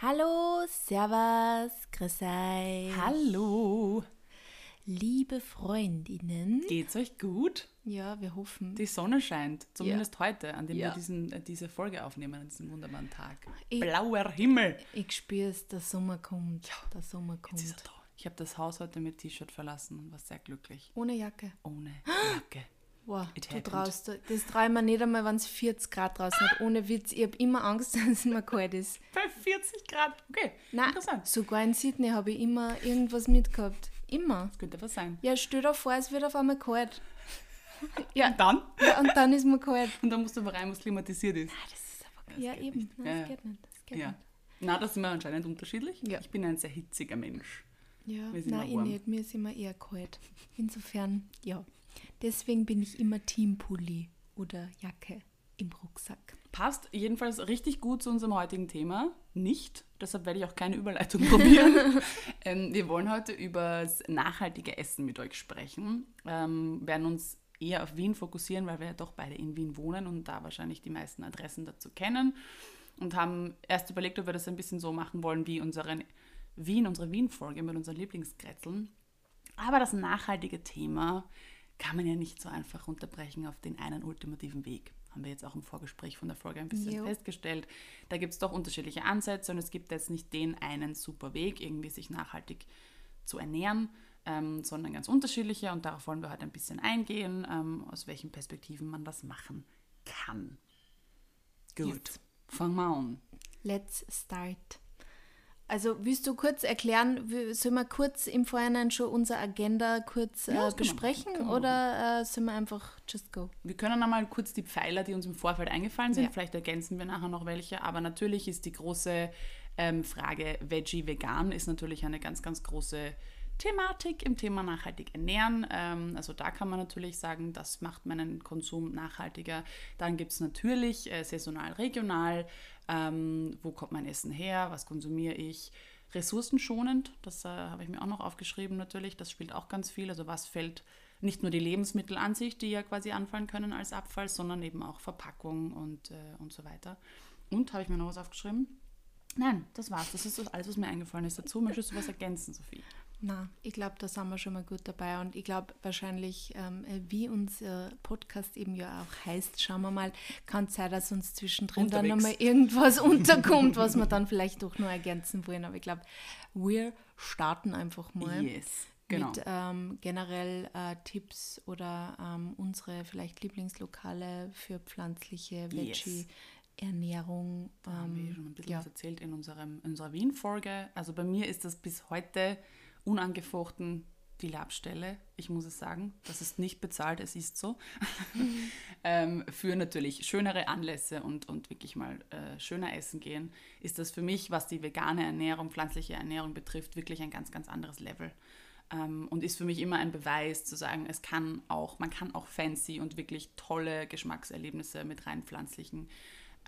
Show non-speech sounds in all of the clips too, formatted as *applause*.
Hallo, Servus, grüß euch. Hallo. Liebe Freundinnen. Geht's euch gut? Ja, wir hoffen. Die Sonne scheint, zumindest heute, an dem Ja. wir diesen, äh, diese Folge aufnehmen, an diesem wunderbaren Tag. Ich- Blauer Himmel. Ich spüre es, der Sommer kommt. Der Sommer kommt. Jetzt ist er da. Ich habe das Haus heute mit T-Shirt verlassen und war sehr glücklich. Ohne Jacke. Ohne *gasps* Jacke. Wow, It du traust. du- Das traue ich mir nicht einmal, wenn es 40 Grad draußen hat. Ohne Witz. Ich habe immer Angst, *laughs* dass es mir kalt ist. *laughs* Bei 40 Grad. Okay, Nein, interessant. sogar in Sydney habe ich immer irgendwas mitgehabt. Immer. Das könnte was sein. Ja, stell dir vor, es wird auf einmal kalt. *laughs* Ja, Und dann? ja und dann ist mir kalt. Und dann musst du aber rein, was klimatisiert ist. Das ist aber Das Ja, eben. nicht. Nein, das ja. geht nicht. Das geht Ja. nicht. Na, das sind wir anscheinend unterschiedlich. Ja. Ich bin ein sehr hitziger Mensch. Ja, nein, ich nicht. Mir ist immer eher kalt. Insofern, ja. Deswegen bin ich immer Teampulli oder Jacke im Rucksack. Passt jedenfalls richtig gut zu unserem heutigen Thema. Nicht, deshalb werde ich auch keine Überleitung *laughs* probieren. ähm, wir wollen heute über das nachhaltige Essen mit euch sprechen. Ähm, werden uns eher auf Wien fokussieren, weil wir ja doch beide in Wien wohnen und da wahrscheinlich die meisten Adressen dazu kennen. Und haben erst überlegt, ob wir das ein bisschen so machen wollen wie unseren Wien, unsere Wien-Folge mit unseren Lieblingskretzeln. Aber das nachhaltige Thema kann man ja nicht so einfach runterbrechen auf den einen ultimativen Weg. Haben wir jetzt auch im Vorgespräch von der Folge ein bisschen Jo. festgestellt. Da gibt es doch unterschiedliche Ansätze und es gibt jetzt nicht den einen super Weg, irgendwie sich nachhaltig zu ernähren, ähm, sondern ganz unterschiedliche. Und darauf wollen wir heute ein bisschen eingehen, ähm, aus welchen Perspektiven man das machen kann. Gut, fangen wir an. Let's start. Also, willst du kurz erklären, sollen wir kurz im Vorhinein schon unsere Agenda kurz Ja, äh, besprechen wir oder äh, sollen wir einfach just go? Wir können einmal kurz die Pfeiler, die uns im Vorfeld eingefallen sind, Ja. vielleicht ergänzen wir nachher noch welche, aber natürlich ist die große ähm, Frage Veggie, Vegan ist natürlich eine ganz, ganz große Thematik im Thema nachhaltig ernähren. Ähm, also da kann man natürlich sagen, das macht meinen Konsum nachhaltiger. Dann gibt es natürlich äh, saisonal, regional, ähm, wo kommt mein Essen her, was konsumiere ich. Ressourcenschonend, das äh, habe ich mir auch noch aufgeschrieben natürlich, das spielt auch ganz viel. Also was fällt nicht nur die Lebensmittel an sich, die ja quasi anfallen können als Abfall, sondern eben auch Verpackung und, äh, und so weiter. Und habe ich mir noch was aufgeschrieben? Nein, das war's. Das ist alles, was mir eingefallen ist dazu. Möchtest du was ergänzen, Sophie? Na, ich glaube, da sind wir schon mal gut dabei und ich glaube wahrscheinlich, ähm, äh, wie unser Podcast eben ja auch heißt, schauen wir mal, kann es sein, dass uns zwischendrin dann Unterwegs. nochmal irgendwas *laughs* unterkommt, was wir dann vielleicht doch noch ergänzen wollen. Aber ich glaube, wir starten einfach mal Yes, genau. mit ähm, generell äh, Tipps oder ähm, unsere vielleicht Lieblingslokale für pflanzliche Yes. Veggie-Ernährung. Da haben wir Ähm, schon ein bisschen ja. was erzählt in unserem, in unserer Wien-Folge. Also bei mir ist das bis heute unangefochten die Labstelle. Ich muss es sagen, das ist nicht bezahlt, es ist so. *laughs* ähm, für natürlich schönere Anlässe und, und wirklich mal äh, schöner essen gehen, ist das für mich, was die vegane Ernährung, pflanzliche Ernährung betrifft, wirklich ein ganz, ganz anderes Level. Ähm, und ist für mich immer ein Beweis zu sagen, es kann auch, man kann auch fancy und wirklich tolle Geschmackserlebnisse mit rein pflanzlichen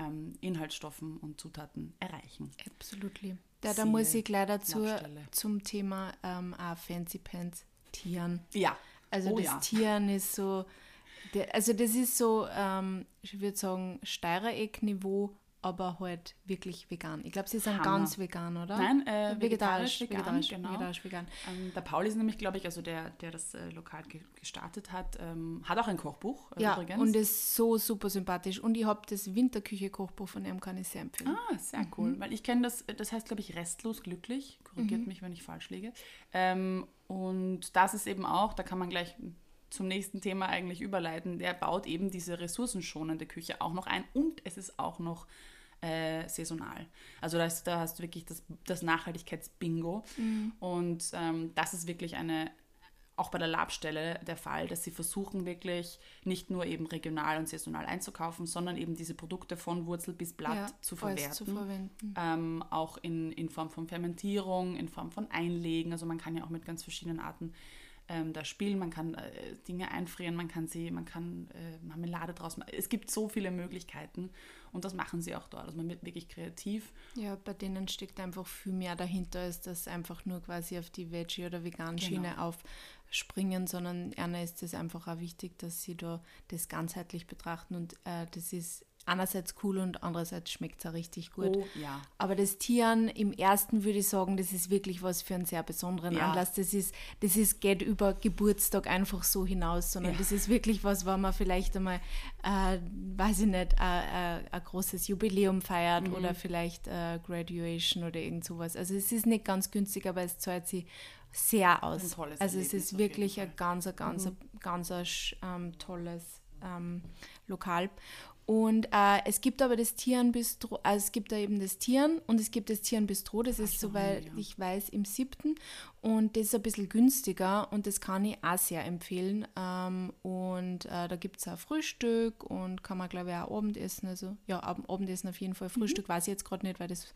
ähm, Inhaltsstoffen und Zutaten erreichen. Absolutely. Ja, da muss ich gleich dazu zum Thema ähm, auch Fancy Pants Tieren. Ja. Also Oh das ja. Tieren ist so, der, also das ist so, ähm, ich würde sagen, Steirereck-Niveau, aber halt wirklich vegan. Ich glaube, sie sind Hammer. ganz vegan, oder? Nein, äh, vegetarisch, vegetarisch, vegan, vegetarisch, genau. vegetarisch, vegan. Ähm, der Paul ist nämlich, glaube ich, also der, der das äh, Lokal ge gestartet hat, ähm, hat auch ein Kochbuch äh, Ja, übrigens. und ist so super sympathisch. Und ich habe das Winterküche-Kochbuch von ihm, kann ich sehr empfehlen. Ah, sehr cool. Weil ich kenne das, das heißt, glaube ich, restlos glücklich. Korrigiert mich, wenn ich falsch liege. Ähm, und das ist eben auch, da kann man gleich zum nächsten Thema eigentlich überleiten. Der baut eben diese ressourcenschonende Küche auch noch ein und es ist auch noch äh, saisonal. Also da, ist, da hast du wirklich das, das Nachhaltigkeitsbingo. Und ähm, das ist wirklich eine, auch bei der Labstelle der Fall, dass sie versuchen wirklich nicht nur eben regional und saisonal einzukaufen, sondern eben diese Produkte von Wurzel bis Blatt Ja, zu verwerten. zu verwenden. Ähm, auch in, in Form von Fermentierung, in Form von Einlegen. Also man kann ja auch mit ganz verschiedenen Arten ähm, da spielen. Man kann äh, Dinge einfrieren, man kann sie, man kann äh, Marmelade draus machen. Es gibt so viele Möglichkeiten und das machen sie auch dort. Also man wird wirklich kreativ. Ja, bei denen steckt einfach viel mehr dahinter, als dass einfach nur quasi auf die Veggie- oder Vegan-Schiene Genau. aufspringen, sondern einer ist es einfach auch wichtig, dass sie da das ganzheitlich betrachten und äh, das ist einerseits cool und andererseits schmeckt es auch richtig gut. Oh, ja. Aber das Tieren im ersten würde ich sagen, das ist wirklich was für einen sehr besonderen Ja. Anlass. Das ist, das ist, geht über Geburtstag einfach so hinaus, sondern Ja. das ist wirklich was, wo man vielleicht einmal, äh, weiß ich nicht, äh, äh, ein großes Jubiläum feiert Mhm. oder vielleicht äh, Graduation oder irgend sowas. Also es ist nicht ganz günstig, aber es zahlt sich sehr aus. Also es Erlebnis ist wirklich ein ganz, ein ganz, ein ganz sch- ähm, tolles ähm, Lokal. Und äh, es gibt aber das Tierenbistro, also es gibt da eben das Tieren und es gibt das Tierenbistro, das ist, soweit ja. ich weiß, im siebten und das ist ein bisschen günstiger und das kann ich auch sehr empfehlen. Ähm, und äh, da gibt es auch Frühstück und kann man, glaube ich, auch Abendessen, also ja, Ab Abendessen auf jeden Fall. Mhm. Frühstück weiß ich jetzt gerade nicht, weil das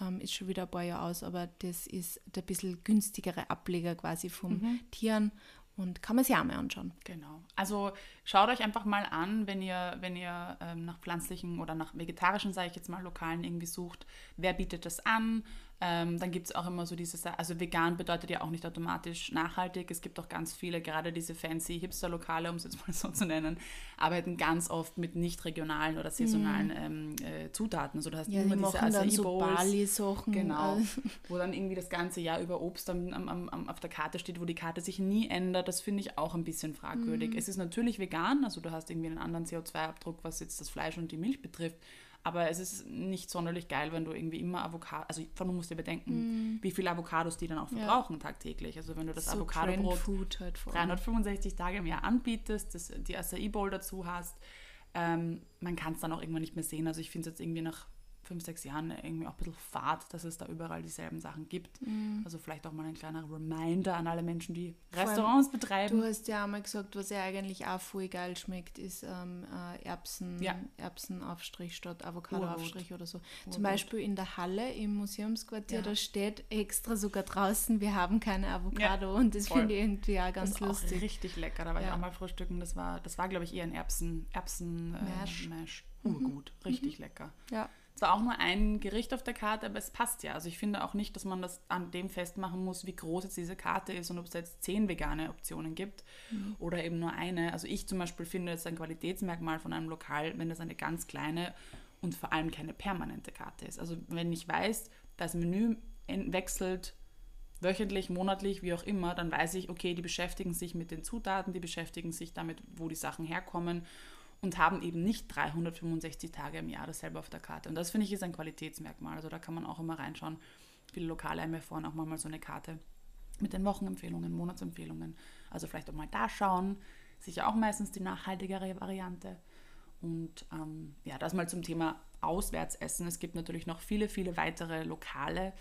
ähm, ist schon wieder ein paar Jahre aus, aber das ist der bisschen günstigere Ableger quasi vom Mhm. Tieren und kann man sich auch mal anschauen. Genau. Also schaut euch einfach mal an, wenn ihr, wenn ihr ähm, nach pflanzlichen oder nach vegetarischen, sage ich jetzt mal, Lokalen irgendwie sucht, wer bietet das an. Ähm, dann gibt es auch immer so dieses, also vegan bedeutet ja auch nicht automatisch nachhaltig. Es gibt auch ganz viele, gerade diese fancy Hipster-Lokale, um es jetzt mal so zu nennen, arbeiten ganz oft mit nicht regionalen oder saisonalen ähm, äh, Zutaten. Also du hast Ja, immer die diese machen dann so. Bali-Sachen. Genau, äh, wo dann irgendwie das ganze Jahr über Obst am, am, am- auf der Karte steht, wo die Karte sich nie ändert. Das finde ich auch ein bisschen fragwürdig. Mhm. Es ist natürlich vegan, also du hast irgendwie einen anderen CO2-Abdruck, was jetzt das Fleisch und die Milch betrifft. Aber es ist nicht sonderlich geil, wenn du irgendwie immer Avocado, also vor allem musst du dir bedenken, wie viele Avocados die dann auch Mhm. Ja. verbrauchen tagtäglich. Also wenn du das so Avocado-Brot halt vor allem. 365 Tage im Jahr anbietest, das, die Acai Bowl dazu hast, ähm, man kann es dann auch irgendwann nicht mehr sehen. Also ich finde es jetzt irgendwie nach fünf, sechs Jahren irgendwie auch ein bisschen fad, dass es da überall dieselben Sachen gibt. Also vielleicht auch mal ein kleiner Reminder an alle Menschen, die allem, Restaurants betreiben. Du hast ja einmal gesagt, was ja eigentlich auch voll geil schmeckt, ist ähm, äh, Erbsen, Ja. Erbsenaufstrich statt Avocadoaufstrich oder so. Zum Urgut. Beispiel in der Halle im Museumsquartier, Ja. da steht extra sogar draußen, wir haben keine Avocado und das finde ich irgendwie auch das ganz ist auch lustig. richtig lecker. Da war ich Ja. auch mal frühstücken. Das war, das war glaube ich, eher ein Erbsen, Erbsen Mash. Äh, Mash. Urgut, richtig lecker. Ja. Zwar auch nur ein Gericht auf der Karte, aber es passt ja. Also ich finde auch nicht, dass man das an dem festmachen muss, wie groß jetzt diese Karte ist und ob es jetzt zehn vegane Optionen gibt oder eben nur eine. Also ich zum Beispiel finde es ein Qualitätsmerkmal von einem Lokal, wenn das eine ganz kleine und vor allem keine permanente Karte ist. Also wenn ich weiß, das Menü en- wechselt wöchentlich, monatlich, wie auch immer, dann weiß ich, okay, die beschäftigen sich mit den Zutaten, die beschäftigen sich damit, wo die Sachen herkommen und haben eben nicht 365 Tage im Jahr dasselbe auf der Karte. Und das finde ich ist ein Qualitätsmerkmal. Also da kann man auch immer reinschauen. Viele Lokale haben ja vorhin auch mal so eine Karte mit den Wochenempfehlungen, Monatsempfehlungen. Also vielleicht auch mal da schauen. Sicher auch meistens die nachhaltigere Variante. Und ähm, ja, das mal zum Thema Auswärtsessen. Es gibt natürlich noch viele, viele weitere Lokale.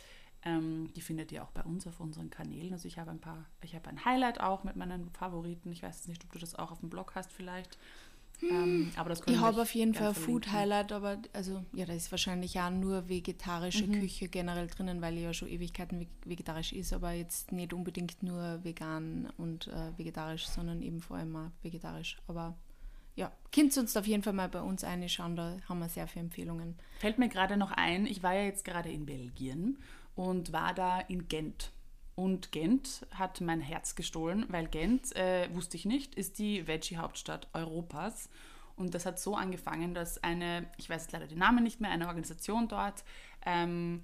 Ähm, die findet ihr auch bei uns auf unseren Kanälen. Also ich habe ein paar, ich habe ein Highlight auch mit meinen Favoriten. Ich weiß nicht, ob du das auch auf dem Blog hast vielleicht. Ähm, aber das Ich habe auf jeden Fall ein Food. Highlight, aber also ja, da ist wahrscheinlich auch nur vegetarische Küche generell drinnen, weil ja schon Ewigkeiten veg- vegetarisch ist, aber jetzt nicht unbedingt nur vegan und äh, vegetarisch, sondern eben vor allem auch vegetarisch. Aber ja, ihr uns auf jeden Fall mal bei uns reinschauen, da haben wir sehr viele Empfehlungen. Fällt mir gerade noch ein, ich war ja jetzt gerade in Belgien und war da in Gent. Und Gent hat mein Herz gestohlen, weil Gent, äh, wusste ich nicht, ist die Veggie-Hauptstadt Europas. Und das hat so angefangen, dass eine, ich weiß leider den Namen nicht mehr, eine Organisation dort ähm,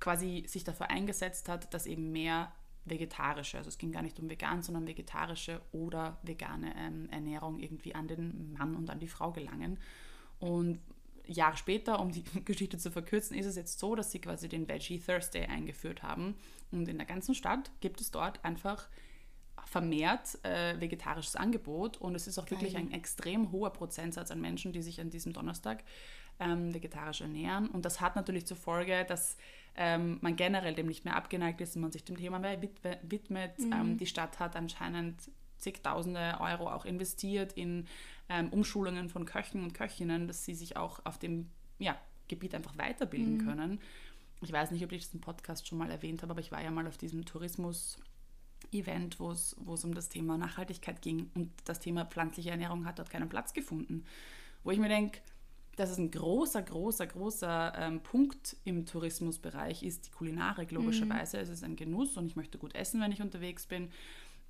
quasi sich dafür eingesetzt hat, dass eben mehr vegetarische, also es ging gar nicht um vegan, sondern vegetarische oder vegane ähm, Ernährung irgendwie an den Mann und an die Frau gelangen. Und Jahre später, um die *laughs* Geschichte zu verkürzen, ist es jetzt so, dass sie quasi den Veggie Thursday eingeführt haben. Und in der ganzen Stadt gibt es dort einfach vermehrt äh, vegetarisches Angebot und es ist auch wirklich Geil. ein extrem hoher Prozentsatz an Menschen, die sich an diesem Donnerstag ähm, vegetarisch ernähren. Und das hat natürlich zur Folge, dass ähm, man generell dem nicht mehr abgeneigt ist und man sich dem Thema mehr wid- widmet. Ähm, die Stadt hat anscheinend zigtausende Euro auch investiert in ähm, Umschulungen von Köchen und Köchinnen, dass sie sich auch auf dem ja, Gebiet einfach weiterbilden können. Ich weiß nicht, ob ich das im Podcast schon mal erwähnt habe, aber ich war ja mal auf diesem Tourismus- Event, wo es um das Thema Nachhaltigkeit ging und das Thema pflanzliche Ernährung hat dort keinen Platz gefunden. Wo ich mir denke, dass es ein großer, großer, großer ähm, Punkt im Tourismusbereich ist, die Kulinarik logischerweise. Es ist ein Genuss und ich möchte gut essen, wenn ich unterwegs bin.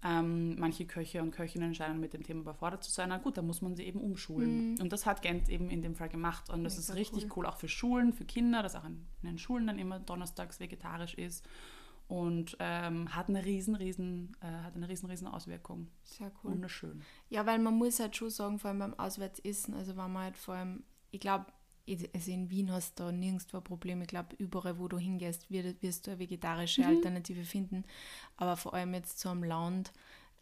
Ähm, manche Köche und Köchinnen scheinen mit dem Thema überfordert zu sein. Na gut, da muss man sie eben umschulen. Mhm. Und das hat Gent eben in dem Fall gemacht. Und das Mega ist richtig cool. cool. auch für Schulen, für Kinder, dass auch in, in den Schulen dann immer donnerstags vegetarisch ist. Und ähm, hat eine riesen, riesen, äh, hat eine riesen, riesen Auswirkung. Sehr cool. Wunderschön. Ja, weil man muss halt schon sagen, vor allem beim Auswärtsessen, also wenn man halt vor allem, ich glaube, also in Wien hast du da nirgendwo Probleme. Ich glaube, überall, wo du hingehst, wirst du eine vegetarische mhm. Alternative finden. Aber vor allem jetzt so am Land,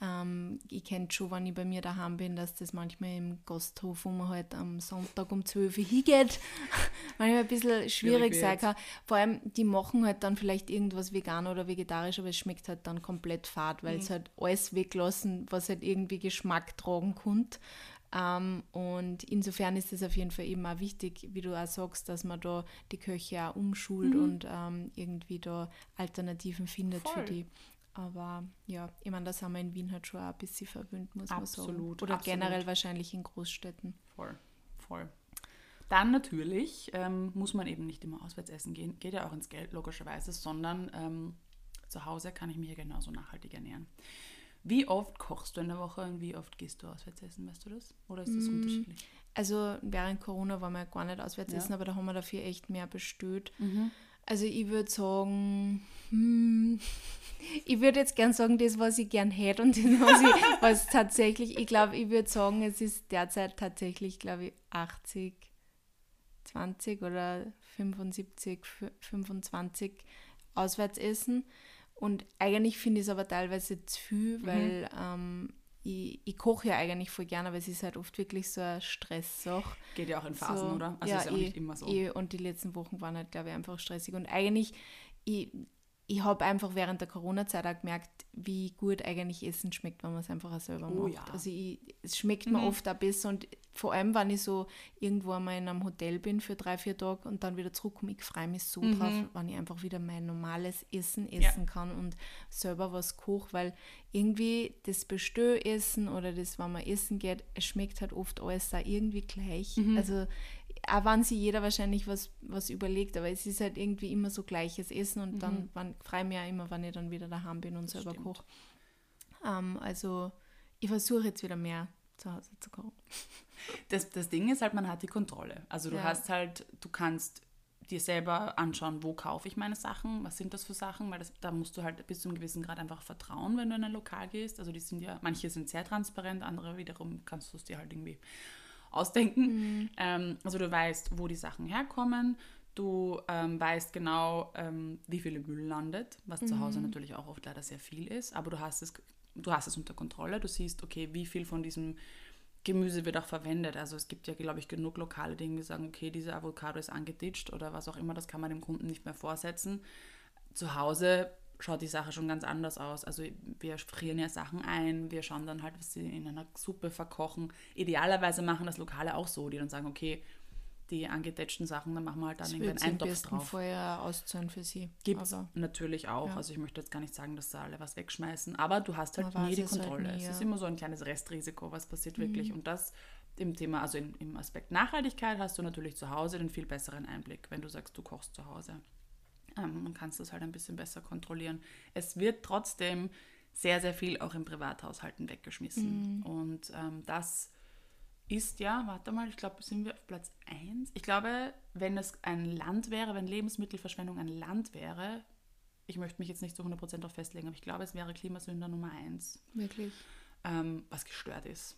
ähm, ich kenne schon, wenn ich bei mir daheim bin, dass das manchmal im Gasthof, wo man halt am Sonntag um 12 Uhr hingeht, *laughs* manchmal ein bisschen schwierig sein kann. Vor allem, die machen halt dann vielleicht irgendwas vegan oder vegetarisch, aber es schmeckt halt dann komplett fad, weil mhm. es halt alles weglassen, was halt irgendwie Geschmack tragen könnte. Ähm, und insofern ist es auf jeden Fall eben auch wichtig, wie du auch sagst, dass man da die Köche auch umschult mhm. und ähm, irgendwie da Alternativen findet Voll. für die. Aber ja, ich meine, das haben wir in Wien halt schon auch ein bisschen verwöhnt, muss absolut, man sagen. Oder absolut. generell wahrscheinlich in Großstädten. Voll, voll. Dann natürlich ähm, muss man eben nicht immer auswärts essen gehen, geht ja auch ins Geld logischerweise, sondern ähm, zu Hause kann ich mich ja genauso nachhaltig ernähren. Wie oft kochst du in der Woche und wie oft gehst du auswärts essen, weißt du das? Oder ist das mm, unterschiedlich? Also während Corona waren wir gar nicht auswärts ja. essen, aber da haben wir dafür echt mehr bestellt. Mhm. Also ich würde sagen, hm, *laughs* ich würde jetzt gern sagen, das, was ich gern hätte und das, was, ich, *laughs* was tatsächlich, ich glaube, ich würde sagen, es ist derzeit tatsächlich, glaube ich, 80, 20 oder 75, 25 Auswärtsessen. Und eigentlich finde ich es aber teilweise zu viel, mhm. weil mhm. ähm, ich, ich koche ja eigentlich voll gerne, aber es ist halt oft wirklich so ein Stresssache. Geht ja auch in Phasen, so, oder? Also ja, ist ja auch eh, nicht immer so. Eh, und die letzten Wochen waren halt, glaube ich, einfach stressig. Und eigentlich, ich, ich habe einfach während der Corona-Zeit auch gemerkt, wie gut eigentlich Essen schmeckt, wenn man es einfach auch selber oh, macht. Ja. Also ich, es schmeckt mir mhm. oft auch besser und vor allem, wenn ich so irgendwo einmal in einem Hotel bin für drei, vier Tage und dann wieder zurückkomme, ich freue mich so mhm. drauf, wenn ich einfach wieder mein normales Essen essen ja. kann und selber was koche, weil irgendwie das Bestellessen oder das, wenn man essen geht, es schmeckt halt oft alles auch irgendwie gleich. Mhm. Also auch wenn sich jeder wahrscheinlich was, was überlegt, aber es ist halt irgendwie immer so gleiches Essen und mhm. dann freue ich mich ja immer, wenn ich dann wieder daheim bin und das selber koche. Ähm, also ich versuche jetzt wieder mehr zu Hause zu kochen. Das, das Ding ist halt, man hat die Kontrolle. Also du ja. hast halt, du kannst dir selber anschauen, wo kaufe ich meine Sachen, was sind das für Sachen, weil das, da musst du halt bis zu einem gewissen Grad einfach vertrauen, wenn du in ein Lokal gehst. Also die sind ja, manche sind sehr transparent, andere wiederum kannst du es dir halt irgendwie ausdenken. Mhm. Ähm, also du weißt, wo die Sachen herkommen, du ähm, weißt genau, ähm, wie viel Müll landet, was mhm. zu Hause mhm. natürlich auch oft leider sehr viel ist, aber du hast es, du hast es unter Kontrolle, du siehst, okay, wie viel von diesem Gemüse wird auch verwendet. Also es gibt ja, glaube ich, genug Lokale, die irgendwie sagen, okay, diese Avocado ist angeditscht oder was auch immer, das kann man dem Kunden nicht mehr vorsetzen. Zu Hause schaut die Sache schon ganz anders aus. Also wir frieren ja Sachen ein, wir schauen dann halt, was sie in einer Suppe verkochen. Idealerweise machen das Lokale auch so, die dann sagen, okay, die angedetschten Sachen, dann machen wir halt dann irgendwie einen Eintopf drauf. vorher auszahlen für sie. Gibt es natürlich auch. Ja. Also ich möchte jetzt gar nicht sagen, dass da alle was wegschmeißen, aber du hast halt nie die halt Kontrolle. Halt nie, ja. Es ist immer so ein kleines Restrisiko, was passiert mhm. wirklich. Und das im Thema, also in, im Aspekt Nachhaltigkeit hast du natürlich zu Hause den viel besseren Einblick, wenn du sagst, du kochst zu Hause. Ähm, man kann es das halt ein bisschen besser kontrollieren. Es wird trotzdem sehr, sehr viel auch im Privathaushalten weggeschmissen. Mhm. Und ähm, das ist ja, warte mal, ich glaube, sind wir auf Platz 1. Ich glaube, wenn es ein Land wäre, wenn Lebensmittelverschwendung ein Land wäre, ich möchte mich jetzt nicht zu 100% darauf festlegen, aber ich glaube, es wäre Klimasünder Nummer 1. Wirklich? Ähm, was gestört ist.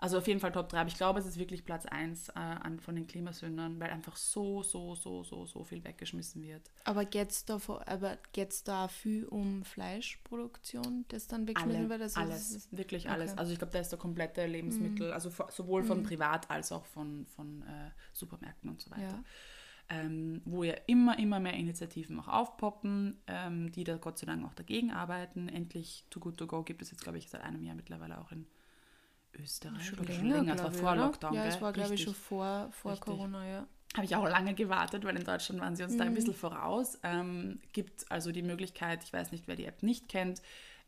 Also auf jeden Fall Top 3, aber ich glaube, es ist wirklich Platz 1 äh, an, von den Klimasündern, weil einfach so, so, so, so, so viel weggeschmissen wird. Aber geht es da, da viel um Fleischproduktion, das dann weggeschmissen wird? Also alles, wirklich okay. alles. Also ich glaube, da ist der komplette Lebensmittel, mhm. also sowohl von mhm. Privat als auch von, von äh, Supermärkten und so weiter. Ja. Ähm, wo ja immer, immer mehr Initiativen auch aufpoppen, ähm, die da Gott sei Dank auch dagegen arbeiten. Endlich Too Good To Go gibt es jetzt, glaube ich, seit einem Jahr mittlerweile auch in Österreich schon oder länger, schon länger. Es war vor Lockdown. Ja, es war, glaube ich, schon vor, vor Corona, ja. Habe ich auch lange gewartet, weil in Deutschland waren sie uns mhm. da ein mhm. bisschen voraus. Ähm, gibt also die Möglichkeit, ich weiß nicht, wer die App nicht kennt,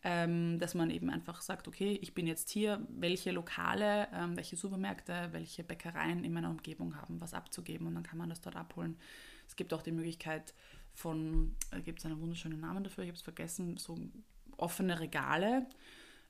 ähm, dass man eben einfach sagt, okay, ich bin jetzt hier, welche Lokale, ähm, welche Supermärkte, welche Bäckereien in meiner Umgebung haben was abzugeben und dann kann man das dort abholen. Es gibt auch die Möglichkeit von, äh, gibt es einen wunderschönen Namen dafür, ich habe es vergessen, so offene Regale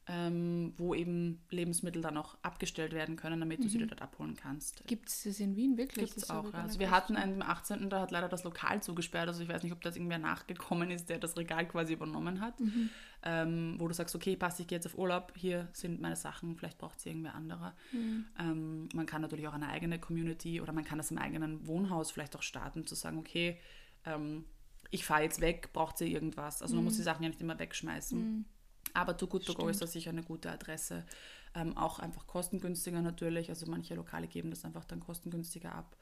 ähm, wo eben Lebensmittel dann auch abgestellt werden können, damit du sie dort abholen kannst. Gibt es das in Wien wirklich? Gibt es auch. Also wir hatten einen am 18. Da hat leider das Lokal zugesperrt. Also ich weiß nicht, ob das irgendwer nachgekommen ist, der das Regal quasi übernommen hat. Mhm. Ähm, wo du sagst, okay, passt, ich gehe jetzt auf Urlaub, hier sind meine Sachen, vielleicht braucht es irgendwer anderer. Mhm. Ähm, man kann natürlich auch eine eigene Community oder man kann das im eigenen Wohnhaus vielleicht auch starten, zu sagen, okay, ähm, ich fahre jetzt weg, braucht sie irgendwas. Also man muss die Sachen ja nicht immer wegschmeißen. Aber Too Good To Go ist da sicher eine gute Adresse. Ähm, auch einfach kostengünstiger natürlich. Also manche Lokale geben das einfach dann kostengünstiger ab.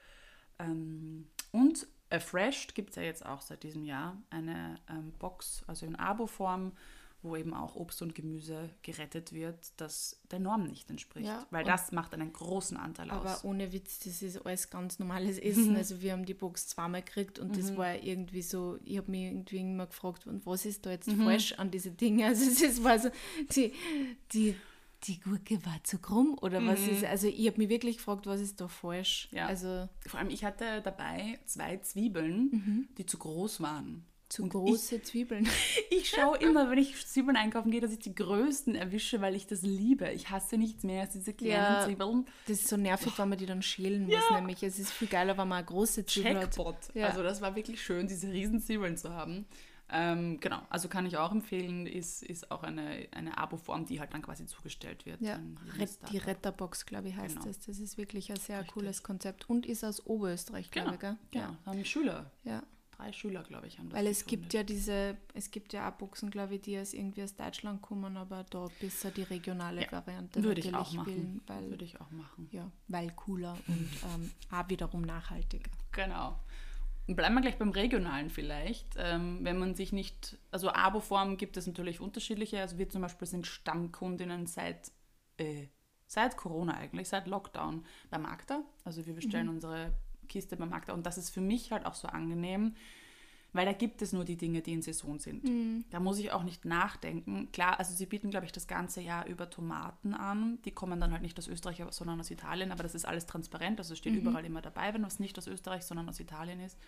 Ähm, und Afreshed gibt es ja jetzt auch seit diesem Jahr eine ähm, Box, also in Abo-Form, wo eben auch Obst und Gemüse gerettet wird, das der Norm nicht entspricht. Ja, Weil das macht einen großen Anteil Aber aus. ohne Witz, das ist alles ganz normales Mhm. *laughs* Essen. Also wir haben die Box zweimal gekriegt und das war irgendwie so, ich habe mich irgendwie immer gefragt, und was ist da jetzt Mhm. falsch an diese Dinge? *laughs* Also es war so, die, die, die Gurke war zu krumm oder was ist, also ich habe mich wirklich gefragt, was ist da falsch? Mhm. Ja. Also Vor allem, ich hatte dabei zwei Zwiebeln, Mhm. die zu groß waren. Zu große Zwiebeln. *laughs* Ich schaue immer, wenn ich Zwiebeln einkaufen gehe, dass ich die größten erwische, weil ich das liebe. Ich hasse nichts mehr als diese kleinen Ja. Zwiebeln. Das ist so nervig, wenn man die dann schälen muss, nämlich. Es ist viel geiler, wenn man eine große Zwiebel hat. Jackpot. Ja. Also das war wirklich schön, diese riesen Zwiebeln zu haben. Ähm, genau, also kann ich auch empfehlen, ist, ist auch eine, eine Abo-Form, die halt dann quasi zugestellt wird. Ja, die. Retterbox, glaube ich, heißt Genau. das. Das ist wirklich ein sehr Richtig. cooles Konzept und ist aus Oberösterreich, glaube Genau, ich, gell? ja. haben Schüler, ja. Drei Schüler, glaube ich, haben das Weil es gibt ja diese, es gibt ja auch Boxen, glaube ich, die aus irgendwie aus Deutschland kommen, aber da besser die regionale Ja, Variante Würde ich auch machen. wählen, weil, Würde ich auch machen. ja, weil cooler und *laughs* ähm, auch wiederum nachhaltiger. Genau. Und bleiben wir gleich beim Regionalen vielleicht. Ähm, wenn man sich nicht, also Abo-Formen gibt es natürlich unterschiedliche. Also wir zum Beispiel sind Stammkundinnen seit, äh, seit Corona eigentlich, seit Lockdown bei Magda. Also wir bestellen unsere Kiste bei Magda und das ist für mich halt auch so angenehm, weil da gibt es nur die Dinge, die in Saison sind. Da muss ich auch nicht nachdenken. Klar, also sie bieten, glaube ich, das ganze Jahr über Tomaten an. Die kommen dann halt nicht aus Österreich, sondern aus Italien, aber das ist alles transparent. Also es steht überall immer dabei, wenn was nicht aus Österreich, sondern aus Italien ist.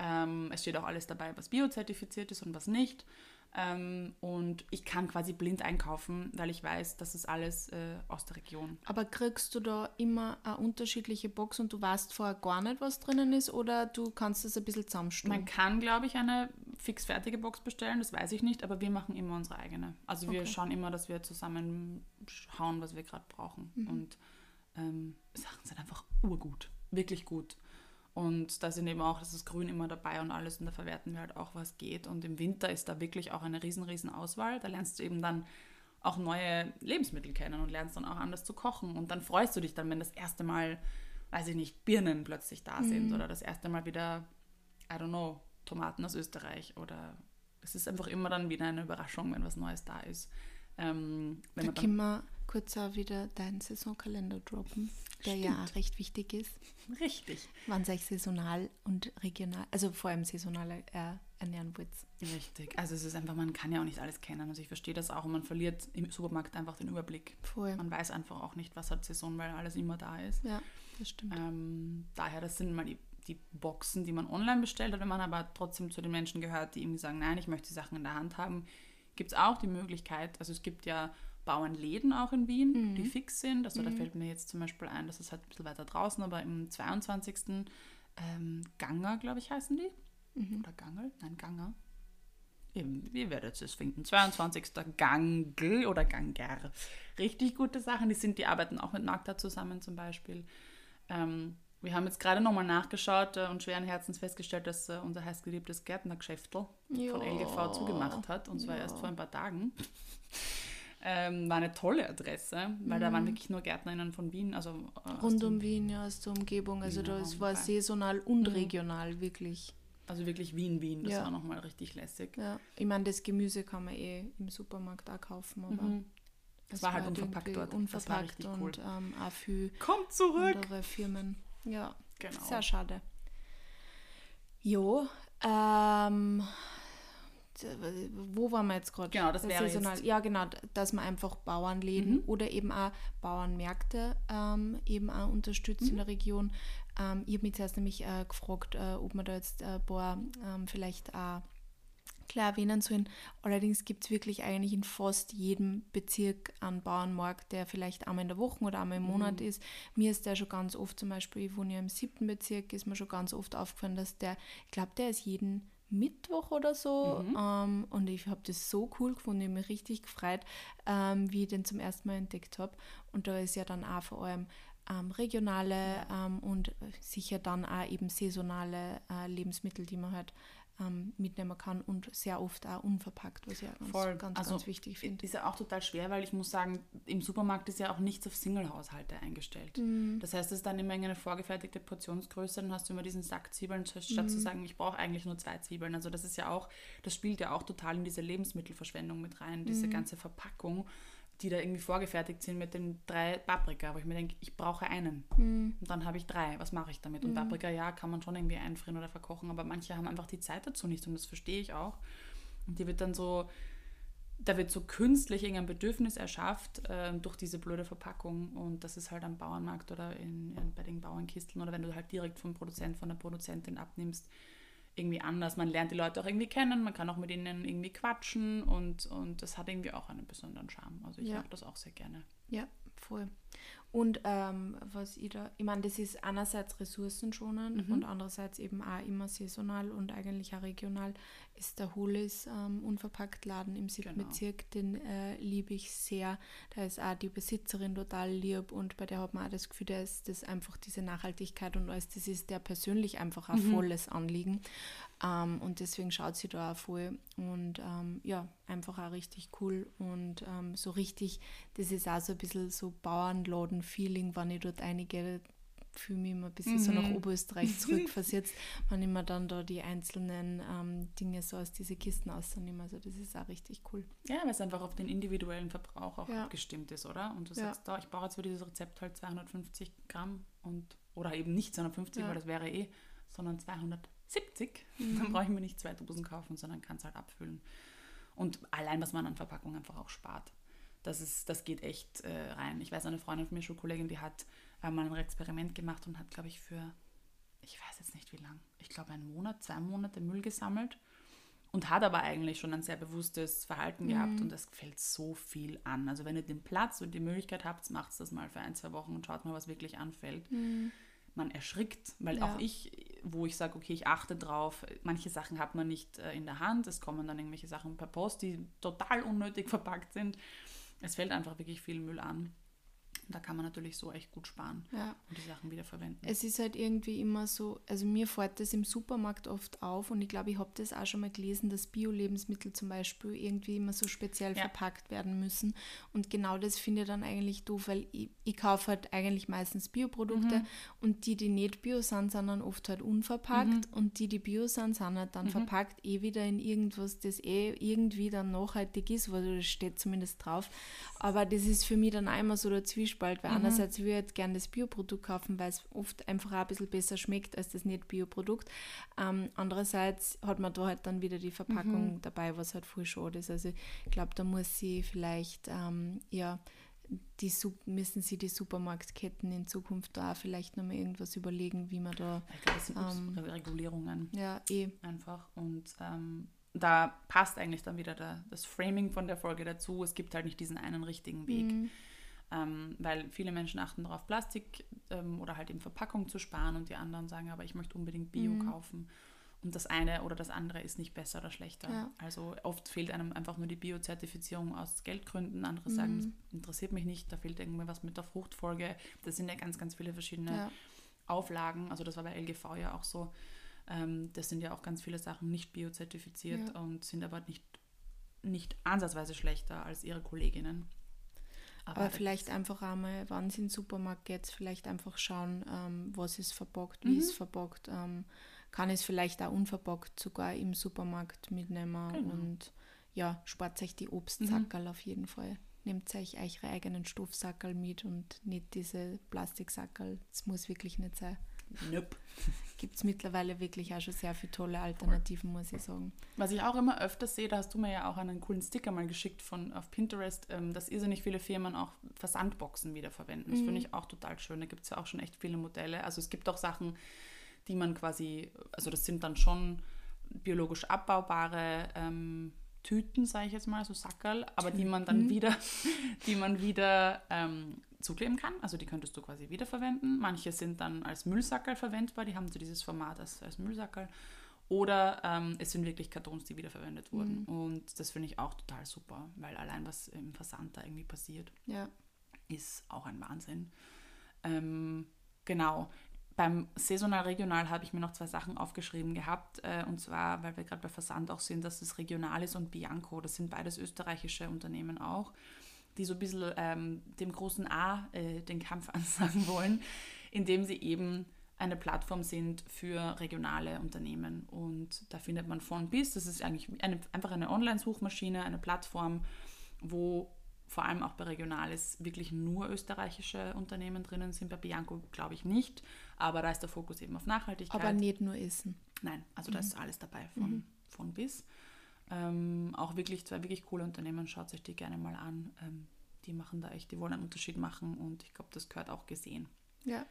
Ähm, es steht auch alles dabei, was biozertifiziert ist und was nicht. Ähm, und ich kann quasi blind einkaufen, weil ich weiß, das ist alles äh, aus der Region. Aber kriegst du da immer eine unterschiedliche Box und du weißt vorher gar nicht, was drinnen ist oder du kannst das ein bisschen zusammenstellen? Man kann, glaube ich, eine fixfertige Box bestellen, das weiß ich nicht, aber wir machen immer unsere eigene. Also wir Okay. schauen immer, dass wir zusammen schauen, was wir gerade brauchen. Und ähm, Sachen sind einfach urgut, wirklich gut. Und da sind eben auch, das ist grün immer dabei und alles und da verwerten wir halt auch, was geht. Und im Winter ist da wirklich auch eine riesen, riesen Auswahl. Da lernst du eben dann auch neue Lebensmittel kennen und lernst dann auch anders zu kochen. Und dann freust du dich dann, wenn das erste Mal, weiß ich nicht, Birnen plötzlich da sind oder das erste Mal wieder, I don't know, Tomaten aus Österreich oder es ist einfach immer dann wieder eine Überraschung, wenn was Neues da ist. Ähm, wenn Da können wir kurz auch wieder deinen Saisonkalender droppen, der ja auch recht wichtig ist. richtig, Wann euch saisonal und regional, also vor allem saisonal äh, ernähren wollt. richtig. Also es ist einfach, man kann ja auch nicht alles kennen. Also ich verstehe das auch und man verliert im Supermarkt einfach den Überblick. Voll. Man weiß einfach auch nicht, was hat Saison, weil alles immer da ist. Ja, das stimmt. Ähm, daher, das sind mal die, die Boxen, die man online bestellt hat. Wenn man aber trotzdem zu den Menschen gehört, die irgendwie sagen, nein, ich möchte die Sachen in der Hand haben, gibt es auch die Möglichkeit, also es gibt ja Bauernläden auch in Wien, die fix sind. Also da fällt mir jetzt zum Beispiel ein, das ist halt ein bisschen weiter draußen, aber im 22. Ähm, Ganger, glaube ich, heißen die. Oder Gangel? Nein, Ganger. Eben, ihr werdet es finden. 22. Gangel oder Ganger. Richtig gute Sachen. Die sind, die arbeiten auch mit Magda zusammen zum Beispiel. Ähm, wir haben jetzt gerade nochmal nachgeschaut äh, und schweren Herzens festgestellt, dass äh, unser heißgeliebtes Gärtnergeschäftel Ja. von LGV zugemacht hat. Und zwar erst vor ein paar Tagen. Ähm, war eine tolle Adresse, weil da waren wirklich nur Gärtnerinnen von Wien, also äh, Rund um Wien, ja, aus der Umgebung. Also Wiener da es Raum war saisonal und regional, wirklich. also wirklich Wien, Wien. Das Ja. war nochmal richtig lässig. Ja. Ich meine, das Gemüse kann man eh im Supermarkt auch kaufen, aber Mhm. Das war halt unverpackt dort. Das Unverpackt und cool. ähm, auch viel Kommt zurück! andere Firmen. Ja, Genau. sehr schade. Jo, ähm, wo waren wir jetzt gerade? Genau, das wäre Saisonal. jetzt- Ja, genau, dass man einfach Bauernläden Mhm. oder eben auch Bauernmärkte ähm, eben auch unterstützt Mhm. in der Region. Ähm, ich habe mich zuerst nämlich äh, gefragt, äh, ob man da jetzt ein paar ähm, vielleicht auch klar erwähnen sollen. Allerdings gibt es wirklich eigentlich in fast jedem Bezirk einen Bauernmarkt, der vielleicht einmal in der Woche oder einmal im Monat Mhm. ist. Mir ist der schon ganz oft, zum Beispiel, ich wohne ja im siebten Bezirk, ist mir schon ganz oft aufgefallen, dass der, ich glaube, der ist jeden Mittwoch oder so. Mhm. Ähm, und ich habe das so cool gefunden, ich habe mich richtig gefreut, ähm, wie ich den zum ersten Mal entdeckt habe. Und da ist ja dann auch vor allem ähm, regionale ähm, und sicher dann auch eben saisonale äh, Lebensmittel, die man halt ähm, mitnehmen kann und sehr oft auch unverpackt, was ich auch ganz, Voll. ganz, also ganz wichtig finde. Ist ja auch total schwer, weil ich muss sagen, im Supermarkt ist ja auch nichts auf Single-Haushalte eingestellt. Mhm. Das heißt, es ist dann immer eine vorgefertigte Portionsgröße, dann hast du immer diesen Sack Zwiebeln, statt Mhm. zu sagen, ich brauche eigentlich nur zwei Zwiebeln. Also das ist ja auch, das spielt ja auch total in diese Lebensmittelverschwendung mit rein, diese Mhm. ganze Verpackung, die da irgendwie vorgefertigt sind mit den drei Paprika, wo ich mir denke, ich brauche einen. Mhm. Und dann habe ich drei. Was mache ich damit? Und Paprika, ja, kann man schon irgendwie einfrieren oder verkochen, aber manche haben einfach die Zeit dazu nicht und das verstehe ich auch. Und die wird dann so, da wird so künstlich irgendein Bedürfnis erschafft äh, durch diese blöde Verpackung und das ist halt am Bauernmarkt oder in, in, bei den Bauernkisteln oder wenn du halt direkt vom Produzent, von der Produzentin abnimmst, irgendwie anders. Man lernt die Leute auch irgendwie kennen, man kann auch mit ihnen irgendwie quatschen und, und das hat irgendwie auch einen besonderen Charme. Also ich Ja. mache das auch sehr gerne. Ja, voll. Und ähm, was ich da, ich meine, das ist einerseits ressourcenschonend Mhm. und andererseits eben auch immer saisonal und eigentlich auch regional, ist der Holis ähm, unverpackt Laden im siebten Genau. Bezirk, den äh, liebe ich sehr. Da ist auch die Besitzerin total lieb und bei der hat man auch das Gefühl, da ist das einfach diese Nachhaltigkeit und alles, das ist der persönlich einfach ein Mhm. volles Anliegen. Ähm, und deswegen schaut sie da auch voll und ähm, ja, einfach auch richtig cool und ähm, so richtig, das ist auch so ein bisschen so Bauernladen-Feeling, wenn ich dort einige fühle mich immer ein bisschen so nach Mhm. Oberösterreich *laughs* zurückversetzt, wenn ich mir dann da die einzelnen ähm, Dinge so aus diesen Kisten ausnehme. Also das ist auch richtig cool. Ja, weil es einfach auf den individuellen Verbrauch auch Ja. abgestimmt ist, oder? Und du Ja. sagst, da, ich brauche jetzt für dieses Rezept halt 250 Gramm und oder eben nicht 250, Ja. weil das wäre eh, sondern 270. Mhm. *laughs* Dann brauche ich mir nicht zwei Dosen kaufen, sondern kann es halt abfüllen. Und allein, was man an Verpackung einfach auch spart. Das, ist, das geht echt äh, rein. Ich weiß, eine Freundin von mir, Schulkollegin, die hat äh, mal ein Experiment gemacht und hat, glaube ich, für, ich weiß jetzt nicht wie lang, ich glaube einen Monat, zwei Monate Müll gesammelt und hat aber eigentlich schon ein sehr bewusstes Verhalten gehabt und es fällt so viel an. Also wenn ihr den Platz und die Möglichkeit habt, macht das mal für ein, zwei Wochen und schaut mal, was wirklich anfällt. Man erschrickt, weil Ja. auch ich, wo ich sage, okay, ich achte drauf, manche Sachen hat man nicht äh, in der Hand, es kommen dann irgendwelche Sachen per Post, die total unnötig *laughs* verpackt sind. Es fällt einfach wirklich viel Müll an. Und da kann man natürlich so echt gut sparen Ja. und die Sachen wieder verwenden. Es ist halt irgendwie immer so, also mir fällt das im Supermarkt oft auf und ich glaube, ich habe das auch schon mal gelesen, dass Bio-Lebensmittel zum Beispiel irgendwie immer so speziell Ja. verpackt werden müssen. Und genau das finde ich dann eigentlich doof, weil ich, ich kaufe halt eigentlich meistens Bioprodukte Mhm. und die, die nicht Bio sind, sind dann oft halt unverpackt Mhm. und die, die Bio sind, sind halt dann verpackt eh wieder in irgendwas, das eh irgendwie dann nachhaltig ist, weil das steht zumindest drauf. Aber das ist für mich dann immer so der Zwiespalt, weil einerseits will ich halt gerne das Bioprodukt kaufen, weil es oft einfach auch ein bisschen besser schmeckt als das Nicht-Bio-Produkt. Ähm, andererseits hat man da halt dann wieder die Verpackung dabei, was halt voll schade ist. Also ich glaube, da muss sie vielleicht, ähm, ja, die müssen sie die Supermarktketten in Zukunft da vielleicht nochmal irgendwas überlegen, wie man da, Ich glaube, Ähm, Re- Regulierungen. ja, eh, einfach. Und ähm, da passt eigentlich dann wieder der, das Framing von der Folge dazu. Es gibt halt nicht diesen einen richtigen Weg. Mhm. Ähm, weil viele Menschen achten darauf, Plastik ähm, oder halt eben Verpackung zu sparen und die anderen sagen, aber ich möchte unbedingt Bio Mhm. kaufen. Und das eine oder das andere ist nicht besser oder schlechter. Ja. Also oft fehlt einem einfach nur die Bio-Zertifizierung aus Geldgründen. Andere sagen, Mhm. das interessiert mich nicht, da fehlt irgendwie was mit der Fruchtfolge. Das sind ja ganz, ganz viele verschiedene ja, Auflagen, also das war bei LGV ja auch so, ähm, das sind ja auch ganz viele Sachen nicht biozertifiziert Ja. und sind aber nicht, nicht ansatzweise schlechter als ihre Kolleginnen. Aber da vielleicht einfach einmal, wenn es in den Supermarkt geht, vielleicht einfach schauen, ähm, was ist verpackt, wie Mhm. ist verpackt. Ähm, kann es vielleicht auch unverpackt sogar im Supermarkt mitnehmen Genau. und ja, spart euch die Obstsackerl auf jeden Fall. Nehmt euch eure eigenen Stoffsackerl mit und nicht diese Plastiksackerl. Das muss wirklich nicht sein. Nope. *laughs* Gibt es mittlerweile wirklich auch schon sehr viele tolle Alternativen, muss ich sagen. Was ich auch immer öfters sehe, da hast du mir ja auch einen coolen Sticker mal geschickt von auf Pinterest, ähm, dass irrsinnig viele Firmen auch Versandboxen wiederverwenden. Das Mhm. finde ich auch total schön. Da gibt es ja auch schon echt viele Modelle. Also es gibt auch Sachen, die man quasi, also das sind dann schon biologisch abbaubare ähm, Tüten, sage ich jetzt mal, so Sackerl, aber die man dann wieder, *laughs* die man wieder ähm, zukleben kann. Also die könntest du quasi wiederverwenden. Manche sind dann als Müllsackerl verwendbar, die haben so dieses Format als, als Müllsackerl. Oder ähm, es sind wirklich Kartons, die wiederverwendet wurden. Mhm. Und das finde ich auch total super, weil allein was im Versand da irgendwie passiert, ja. ist auch ein Wahnsinn. Ähm, genau. Beim Saisonal Regional habe ich mir noch zwei Sachen aufgeschrieben gehabt. Äh, und zwar, weil wir gerade bei Versand auch sehen, dass es Regional ist und Bianco. Das sind beides österreichische Unternehmen auch, die so ein bisschen ähm, dem großen A äh, den Kampf *laughs* ansagen wollen, indem sie eben eine Plattform sind für regionale Unternehmen. Und da findet man von bis. Das ist eigentlich eine, einfach eine Online-Suchmaschine, eine Plattform, wo vor allem auch bei Regionales wirklich nur österreichische Unternehmen drinnen sind. Bei Bianco glaube ich nicht, aber da ist der Fokus eben auf Nachhaltigkeit. Aber nicht nur Essen. Nein, also mhm. da ist alles dabei von, mhm. von bis. Ähm, auch wirklich zwei wirklich coole Unternehmen, schaut euch die gerne mal an. Ähm, die machen da echt, die wollen einen Unterschied machen und ich glaube, das gehört auch gesehen. Ja.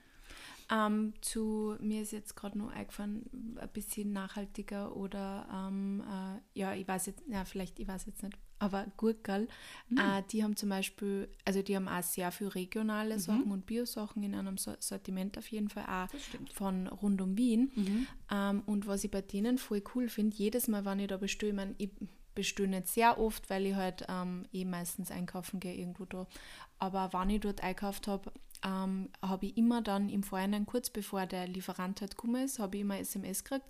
Ähm, zu mir ist jetzt gerade nur eingefallen, ein bisschen nachhaltiger oder ähm, äh, ja, ich weiß jetzt, ja, vielleicht, ich weiß jetzt nicht, aber Gurkel, mhm. äh, die haben zum Beispiel, also die haben auch sehr viel regionale mhm. Sachen und Biosachen in einem Sortiment auf jeden Fall auch von rund um Wien. Mhm. Ähm, und was ich bei denen voll cool finde, jedes Mal, wenn ich da bestelle, ich meine, ich bestelle nicht sehr oft, weil ich halt ähm, eh meistens einkaufen gehe irgendwo da. Aber wenn ich dort einkauft habe, ähm, habe ich immer dann im Vorhinein, kurz bevor der Lieferant halt gekommen ist, habe ich immer SMS gekriegt,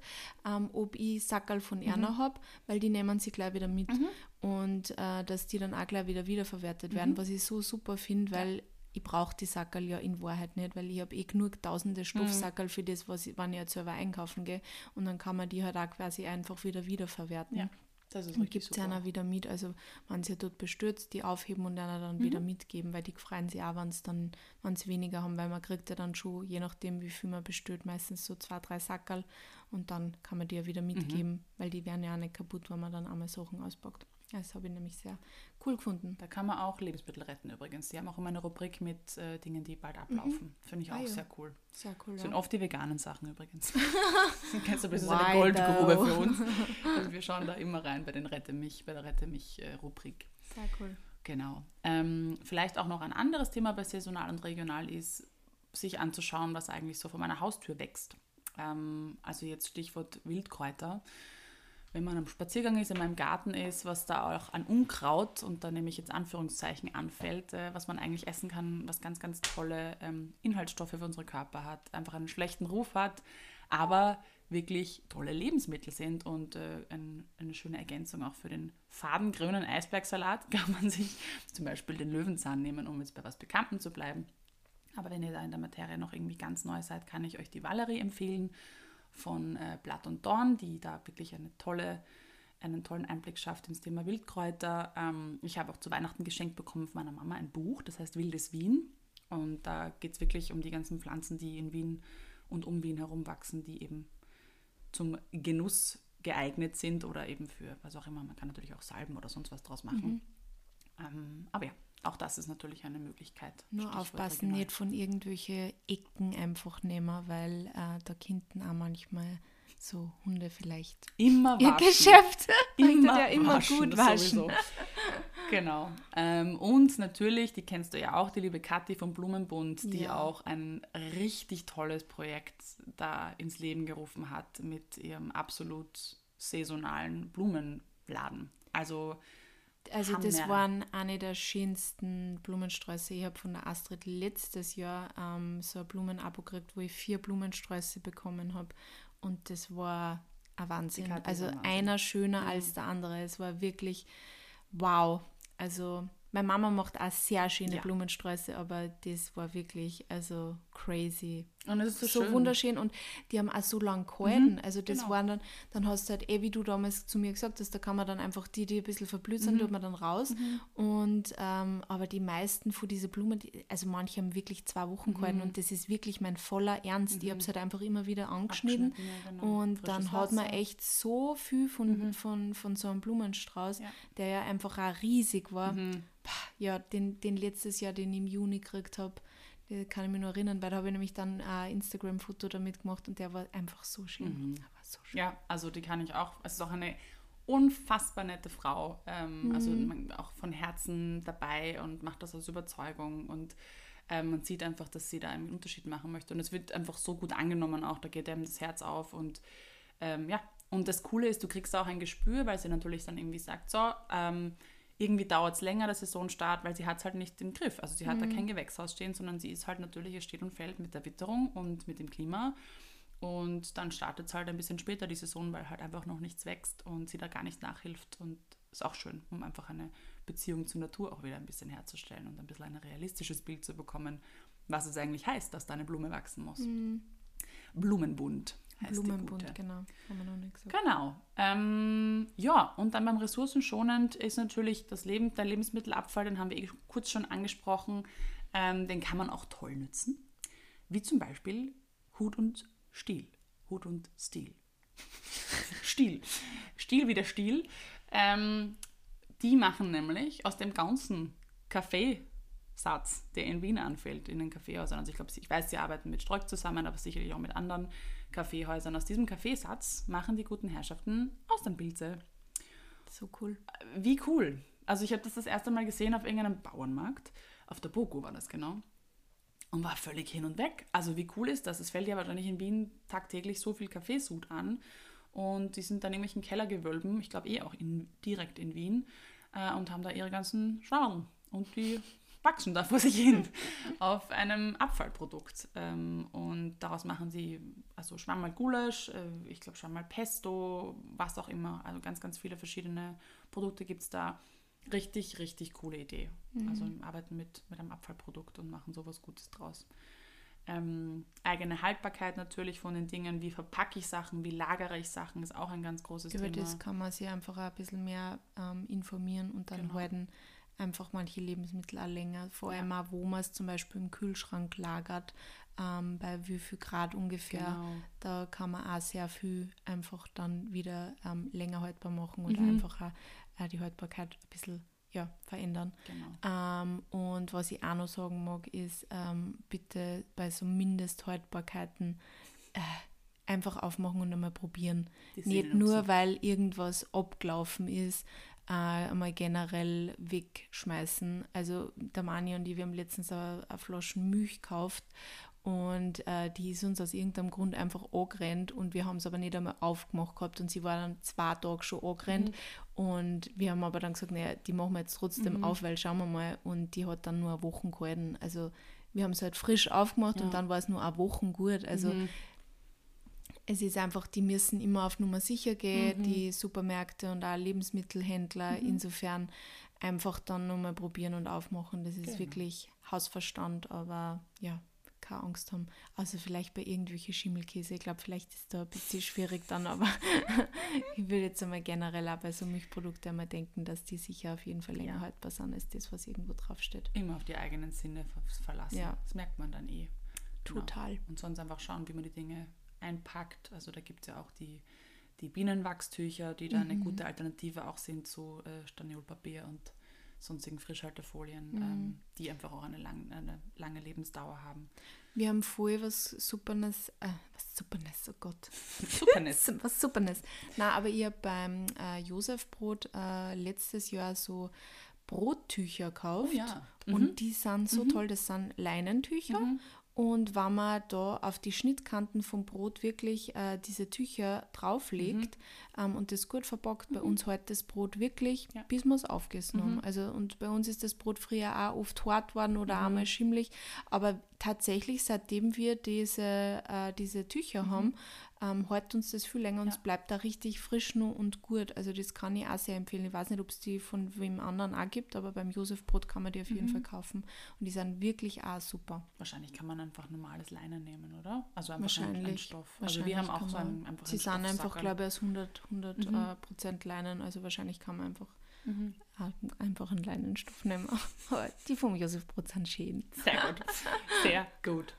ähm, ob ich Sackerl von Erna mhm. habe, weil die nehmen sie gleich wieder mit. Mhm. Und äh, dass die dann auch gleich wieder wiederverwertet werden, mhm. was ich so super finde, weil ich brauche die Sackerl ja in Wahrheit nicht, weil ich habe eh genug tausende Stoffsackerl mhm. für das, was ich, wenn ich jetzt selber einkaufen gehe. Und dann kann man die halt auch quasi einfach wieder wiederverwerten. Ja. Das ist und gibt es einer wieder mit. Also wenn sie dort bestürzt, die aufheben und einer dann mhm. wieder mitgeben, weil die freuen sich auch, wenn es dann, wenn sie weniger haben, weil man kriegt ja dann schon, je nachdem wie viel man bestört, meistens so zwei, drei Sackerl und dann kann man die ja wieder mhm. mitgeben, mhm. weil die werden ja auch nicht kaputt, wenn man dann einmal Sachen auspackt. Das habe ich nämlich sehr cool gefunden. Da kann man auch Lebensmittel retten übrigens. Die haben auch immer eine Rubrik mit äh, Dingen, die bald ablaufen. Mhm. Finde ich ah, auch ja. sehr cool. Sehr cool. Das sind ja. oft die veganen Sachen übrigens. *laughs* *laughs* Kennst du, das ist eine Goldgrube für uns. Also wir schauen da immer rein bei den Rette mich, bei der Rette mich äh, Rubrik. Sehr cool. Genau. Ähm, vielleicht auch noch ein anderes Thema bei saisonal und regional ist, sich anzuschauen, was eigentlich so vor meiner Haustür wächst. Ähm, also jetzt Stichwort Wildkräuter wenn man am Spaziergang ist, in meinem Garten ist, was da auch an Unkraut, und da nehme ich jetzt Anführungszeichen, anfällt, äh, was man eigentlich essen kann, was ganz, ganz tolle ähm, Inhaltsstoffe für unsere Körper hat, einfach einen schlechten Ruf hat, aber wirklich tolle Lebensmittel sind und äh, ein, eine schöne Ergänzung auch für den fadengrünen Eisbergsalat *laughs* kann man sich zum Beispiel den Löwenzahn nehmen, um jetzt bei was Bekanntem zu bleiben. Aber wenn ihr da in der Materie noch irgendwie ganz neu seid, kann ich euch die Valerie empfehlen von äh, Blatt und Dorn, die da wirklich eine tolle, einen tollen Einblick schafft ins Thema Wildkräuter. Ähm, ich habe auch zu Weihnachten geschenkt bekommen von meiner Mama ein Buch, das heißt Wildes Wien. Und da geht es wirklich um die ganzen Pflanzen, die in Wien und um Wien herum wachsen, die eben zum Genuss geeignet sind oder eben für was auch immer. Man kann natürlich auch Salben oder sonst was draus machen. Mhm. Ähm, aber ja, auch das ist natürlich eine Möglichkeit. Nur aufpassen, regional. nicht von irgendwelchen Ecken einfach nehmen, weil äh, da könnten auch manchmal so Hunde vielleicht immer ihr Geschäft *laughs* *laughs* immer, ja immer waschen, gut waschen. *laughs* genau. Ähm, und natürlich, die kennst du ja auch, die liebe Kathi vom Blumenbund, die ja. auch ein richtig tolles Projekt da ins Leben gerufen hat mit ihrem absolut saisonalen Blumenladen. Also also Hammer. das waren eine der schönsten Blumensträuße. Ich habe von der Astrid letztes Jahr ähm, so ein Blumenabo gekriegt, wo ich vier Blumensträuße bekommen habe. Und das war ein Wahnsinn. Also einer schöner mhm. als der andere. Es war wirklich wow. Also meine Mama macht auch sehr schöne ja. Blumensträuße, aber das war wirklich also crazy. Und es ist so, so wunderschön und die haben auch so lang gehalten. Mhm, also das genau. waren dann, dann hast du halt eh, wie du damals zu mir gesagt hast, da kann man dann einfach die, die ein bisschen verblüht sind, mhm. tut man dann raus. Mhm. Und ähm, aber die meisten von diesen Blumen, die, also manche haben wirklich zwei Wochen gehalten mhm. und das ist wirklich mein voller Ernst. Ich habe es mhm. halt einfach immer wieder angeschnitten. Ja, genau. Und Frisches dann hat man echt so viel von, mhm. von, von so einem Blumenstrauß, ja. der ja einfach auch riesig war. Ja, den, den letztes Jahr, den ich im Juni gekriegt habe, kann ich mich nur erinnern, weil da habe ich nämlich dann ein Instagram-Foto damit gemacht und der war einfach so schön. Mhm. So ja, also die kann ich auch. Es ist auch eine unfassbar nette Frau. Ähm, also mhm. Also auch von Herzen dabei und macht das aus Überzeugung. Und ähm, man sieht einfach, dass sie da einen Unterschied machen möchte. Und es wird einfach so gut angenommen auch. Da geht einem das Herz auf. Und ähm, ja, und das Coole ist, du kriegst auch ein Gespür, weil sie natürlich dann irgendwie sagt, so, ähm, irgendwie dauert es länger, der Saisonstart, weil sie hat es halt nicht im Griff. Also sie hat mhm. da kein Gewächshaus stehen, sondern sie ist halt natürlich, es steht und fällt mit der Witterung und mit dem Klima. Und dann startet es halt ein bisschen später die Saison, weil halt einfach noch nichts wächst und sie da gar nicht nachhilft. Und ist auch schön, um einfach eine Beziehung zur Natur auch wieder ein bisschen herzustellen und ein bisschen ein realistisches Bild zu bekommen, was es eigentlich heißt, dass da eine Blume wachsen muss. Mhm. Blumenbund heißt Blumenbund, genau. Haben wir noch nicht gesagt. Genau. Ähm, ja, und dann beim Ressourcenschonend ist natürlich das Leben, der Lebensmittelabfall, den haben wir eh kurz schon angesprochen, ähm, den kann man auch toll nützen. Wie zum Beispiel Hut und Stiel. Hut und Stil. *laughs* Stiel. Stiel wie der Stiel. Ähm, die machen nämlich aus dem ganzen Kaffeesatz, der in Wien anfällt, in den Kaffeehäusern. Also ich glaube, ich weiß, sie arbeiten mit Streuk zusammen, aber sicherlich auch mit anderen Kaffeehäusern. Aus diesem Kaffeesatz machen die guten Herrschaften Austernpilze. So cool. Wie cool. Also ich habe das das erste Mal gesehen auf irgendeinem Bauernmarkt. Auf der Boko war das genau und war völlig hin und weg. Also wie cool ist das? Es fällt ja wahrscheinlich in Wien tagtäglich so viel Kaffeesud an und die sind dann in irgendwelchen Kellergewölben, ich glaube eh auch in, direkt in Wien äh, und haben da ihre ganzen Schalen und die wachsen da *laughs* vor sich hin auf einem Abfallprodukt. Ähm, und daraus machen sie also Schwammerl Gulasch, äh, ich glaube Schwammerl Pesto, was auch immer. Also ganz, ganz viele verschiedene Produkte gibt es da richtig, richtig coole Idee. Mhm. Also arbeiten mit, mit einem Abfallprodukt und machen sowas Gutes draus. Ähm, eigene Haltbarkeit natürlich von den Dingen, wie verpacke ich Sachen, wie lagere ich Sachen, ist auch ein ganz großes Über Thema. Über das kann man sich einfach ein bisschen mehr ähm, informieren und dann genau. halten einfach manche Lebensmittel auch länger. Vor allem auch, wo man es zum Beispiel im Kühlschrank lagert, ähm, bei wie viel Grad ungefähr. Genau. Da kann man auch sehr viel einfach dann wieder ähm, länger haltbar machen oder mhm. einfach auch äh, die Haltbarkeit ein bisschen ja, verändern. Genau. Ähm, und was ich auch noch sagen mag, ist, ähm, bitte bei so Mindesthaltbarkeiten äh, einfach aufmachen und einmal probieren. Nicht nur, weil irgendwas abgelaufen ist, äh, einmal generell wegschmeißen. Also der Mani und ich, wir haben letztens eine, eine Flasche Milch gekauft und äh, die ist uns aus irgendeinem Grund einfach angerannt und wir haben es aber nicht einmal aufgemacht gehabt und sie war dann zwei Tage schon angerannt mhm. und wir haben aber dann gesagt, naja, die machen wir jetzt trotzdem mhm. auf, weil schauen wir mal und die hat dann nur eine Woche gehalten. Also wir haben es halt frisch aufgemacht ja. und dann war es nur eine Woche gut. Also mhm. Es ist einfach, die müssen immer auf Nummer sicher gehen, mhm. die Supermärkte und auch Lebensmittelhändler. Mhm. Insofern einfach dann nochmal probieren und aufmachen. Das ist genau. wirklich Hausverstand, aber ja, keine Angst haben. Also vielleicht bei irgendwelchen Schimmelkäse. Ich glaube, vielleicht ist da ein bisschen schwierig dann, aber *laughs* ich würde jetzt einmal generell auch bei so Milchprodukten einmal denken, dass die sicher auf jeden Fall länger ja. haltbar sind als das, was irgendwo draufsteht. Immer auf die eigenen Sinne verlassen. Ja. Das merkt man dann eh. Genau. Total. Genau. Und sonst einfach schauen, wie man die Dinge einpackt. Also da gibt es ja auch die, die Bienenwachstücher, die da mhm. eine gute Alternative auch sind zu äh, Staniolpapier und sonstigen Frischhaltefolien, mhm. ähm, die einfach auch eine, lang, eine, lange Lebensdauer haben. Wir haben vorher was Supernes, äh, was Supernes, oh Gott. *laughs* Supernes. *laughs* was Supernes. Na, aber ihr beim äh, Josefbrot äh, letztes Jahr so Brottücher gekauft. Oh, ja. Mhm. Und die sind so mhm. toll, das sind Leinentücher mhm. Und wenn man da auf die Schnittkanten vom Brot wirklich äh, diese Tücher drauflegt mhm. ähm, und das gut verpackt, mhm. bei uns heute das Brot wirklich, ja. bis wir es aufgegessen mhm. haben. Also, und bei uns ist das Brot früher auch oft hart worden oder mhm. einmal schimmlig. Aber tatsächlich, seitdem wir diese, äh, diese Tücher mhm. haben, ähm, hält uns das viel länger und ja. es bleibt da richtig frisch nur und gut. Also das kann ich auch sehr empfehlen. Ich weiß nicht, ob es die von wem anderen auch gibt, aber beim Josef Brot kann man die auf jeden mhm. Fall kaufen. Und die sind wirklich auch super. Wahrscheinlich kann man einfach normales Leinen nehmen, oder? Also einfach Wahrscheinlich. Ein, Stoff. Also wir haben auch so einen, einfach Sie sind einfach, glaube ich, aus 100, 100 mhm. äh, Prozent Leinen. Also wahrscheinlich kann man einfach Mhm. Einfach einen Leinenstoff nehmen. *laughs* Die vom Josef Brot sind schön. Sehr gut. *laughs* Sehr gut.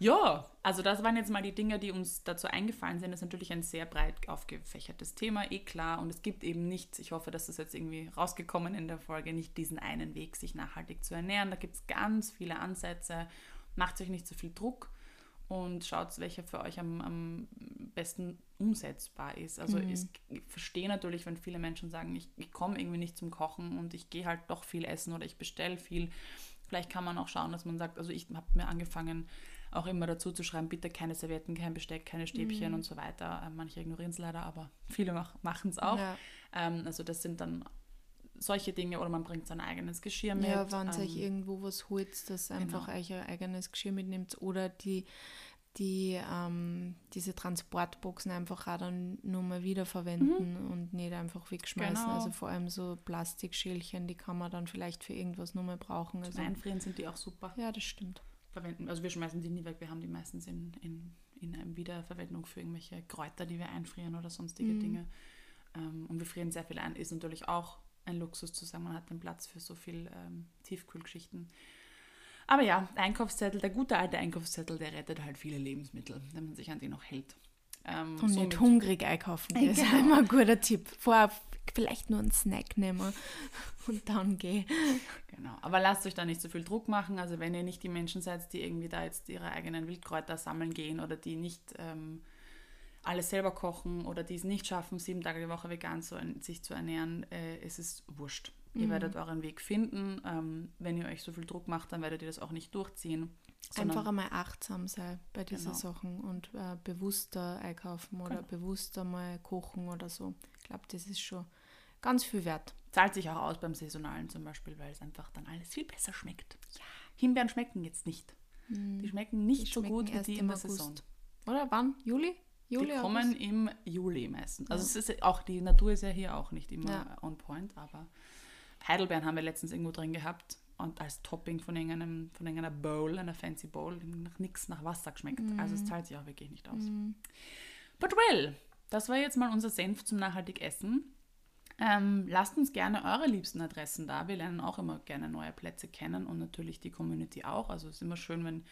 Ja, also das waren jetzt mal die Dinge, die uns dazu eingefallen sind. Das ist natürlich ein sehr breit aufgefächertes Thema, eh klar. Und es gibt eben nicht, ich hoffe, dass das jetzt irgendwie rausgekommen in der Folge, nicht diesen einen Weg, sich nachhaltig zu ernähren. Da gibt es ganz viele Ansätze. Macht euch nicht so viel Druck. und schaut, welcher für euch am, am besten umsetzbar ist. Also Mhm. ich, ich verstehe natürlich, wenn viele Menschen sagen, ich, ich komme irgendwie nicht zum Kochen und ich gehe halt doch viel essen oder ich bestelle viel. Vielleicht kann man auch schauen, dass man sagt, also ich habe mir angefangen, auch immer dazu zu schreiben, bitte keine Servietten, kein Besteck, keine Stäbchen Mhm. und so weiter. Äh, Manche ignorieren es leider, aber viele machen es auch. Ja, Ähm, also das sind dann solche Dinge oder man bringt sein eigenes Geschirr mit. ja wenn ihr euch ähm, irgendwo was holt, dass einfach genau. euch euer eigenes Geschirr mitnimmt oder die, die ähm, diese Transportboxen einfach auch dann nur mal wiederverwenden und nicht einfach wegschmeißen. Mhm. Genau. Also vor allem so Plastikschälchen, die kann man dann vielleicht für irgendwas nur mal brauchen. Also, zum Einfrieren sind die auch super. ja, das stimmt. Verwenden. Also wir schmeißen die nie weg, wir haben die meistens in, in, in einer Wiederverwendung für irgendwelche Kräuter, die wir einfrieren oder sonstige Mhm. Dinge. Ähm, und wir frieren sehr viel ein. Ist natürlich auch ein Luxus zu sagen, man hat den Platz für so viel ähm, Tiefkühlgeschichten. Aber ja, der Einkaufszettel, der gute alte Einkaufszettel, der rettet halt viele Lebensmittel, wenn man sich an die noch hält. Ähm, Und nicht hungrig einkaufen. Das ist Genau. immer ein guter Tipp. Vorher vielleicht nur einen Snack nehmen und dann gehen. Genau, aber lasst euch da nicht so viel Druck machen. Also wenn ihr nicht die Menschen seid, die irgendwie da jetzt ihre eigenen Wildkräuter sammeln gehen oder die nicht ähm, alles selber kochen oder die es nicht schaffen, sieben Tage die Woche vegan zu, sich zu ernähren, äh, es ist wurscht. Ihr Mhm. werdet euren Weg finden. Ähm, wenn ihr euch so viel Druck macht, dann werdet ihr das auch nicht durchziehen. Einfach einmal achtsam sein bei diesen Genau. Sachen und äh, bewusster einkaufen oder Genau. bewusster mal kochen oder so. Ich glaube, das ist schon ganz viel wert. Zahlt sich auch aus beim Saisonalen zum Beispiel, weil es einfach dann alles viel besser schmeckt. Himbeeren schmecken jetzt nicht. Die schmecken nicht. Die so schmecken gut wie die in im der August. Saison. Oder wann? Juli? Juli die kommen August? im Juli meistens. Also es ist ja auch, die Natur ist ja hier auch nicht immer Ja. on point, aber Heidelbeeren haben wir letztens irgendwo drin gehabt und als Topping von irgendeinem, von irgendeiner Bowl, einer fancy Bowl, nach nichts nach Wasser geschmeckt. Also es zahlt sich auch wirklich nicht aus. But well, das war jetzt mal unser Senf zum nachhaltig Essen. Ähm, lasst uns gerne eure liebsten Adressen da. Wir lernen auch immer gerne neue Plätze kennen und natürlich die Community auch. Also es ist immer schön, wenn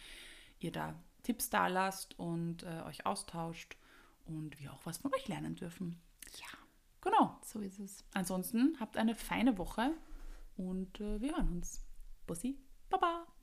ihr da Tipps da lasst und äh, euch austauscht und wir auch was von euch lernen dürfen. Ja, genau. So ist es. Ansonsten habt eine feine Woche und äh, wir hören uns. Bussi, Baba.